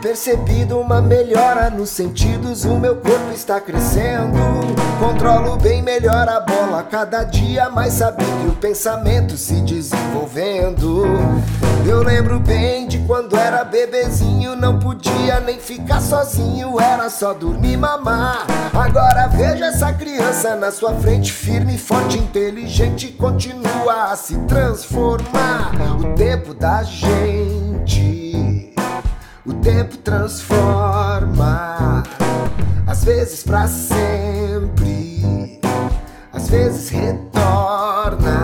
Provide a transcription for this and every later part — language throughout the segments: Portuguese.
percebido uma melhora nos sentidos. O meu corpo está crescendo. Controlo bem melhor a bola, cada dia mais sabido e o pensamento se desenvolvendo. Eu lembro bem de quando era bebezinho, não podia nem ficar sozinho, era só dormir mamar. Agora veja essa criança na sua frente, firme, forte, inteligente, continua a se transformar. O tempo da gente, o tempo transforma, às vezes pra sempre, às vezes retorna.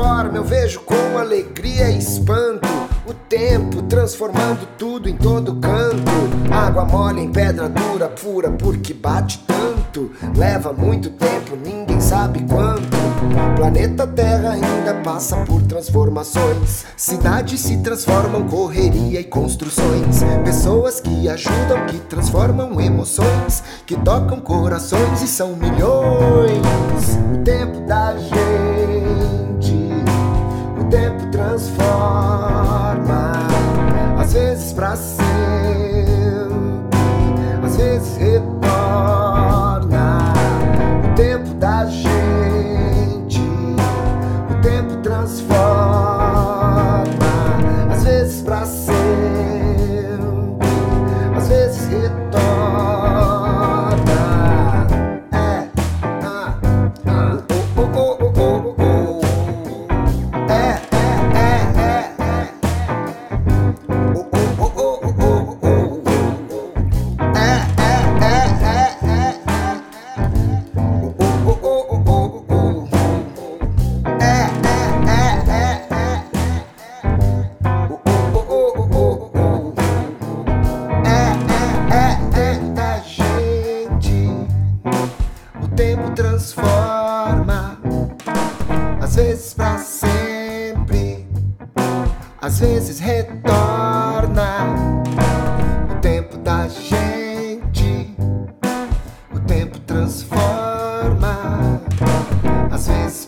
Transforma, eu vejo com alegria e espanto. O tempo transformando tudo em todo canto. Água mole em pedra dura, pura, porque bate tanto. Leva muito tempo, ninguém sabe quanto. Planeta Terra ainda passa por transformações. Cidades se transformam, correria e construções. Pessoas que ajudam, que transformam emoções, que tocam corações e são milhões. O tempo da gente, transforma, às vezes pra sempre, às vezes retorna. O tempo da gente, o tempo transforma, às vezes pra sempre, às vezes retorna. Vezes pra sempre, às vezes retorna. O tempo da gente, o tempo transforma, às vezes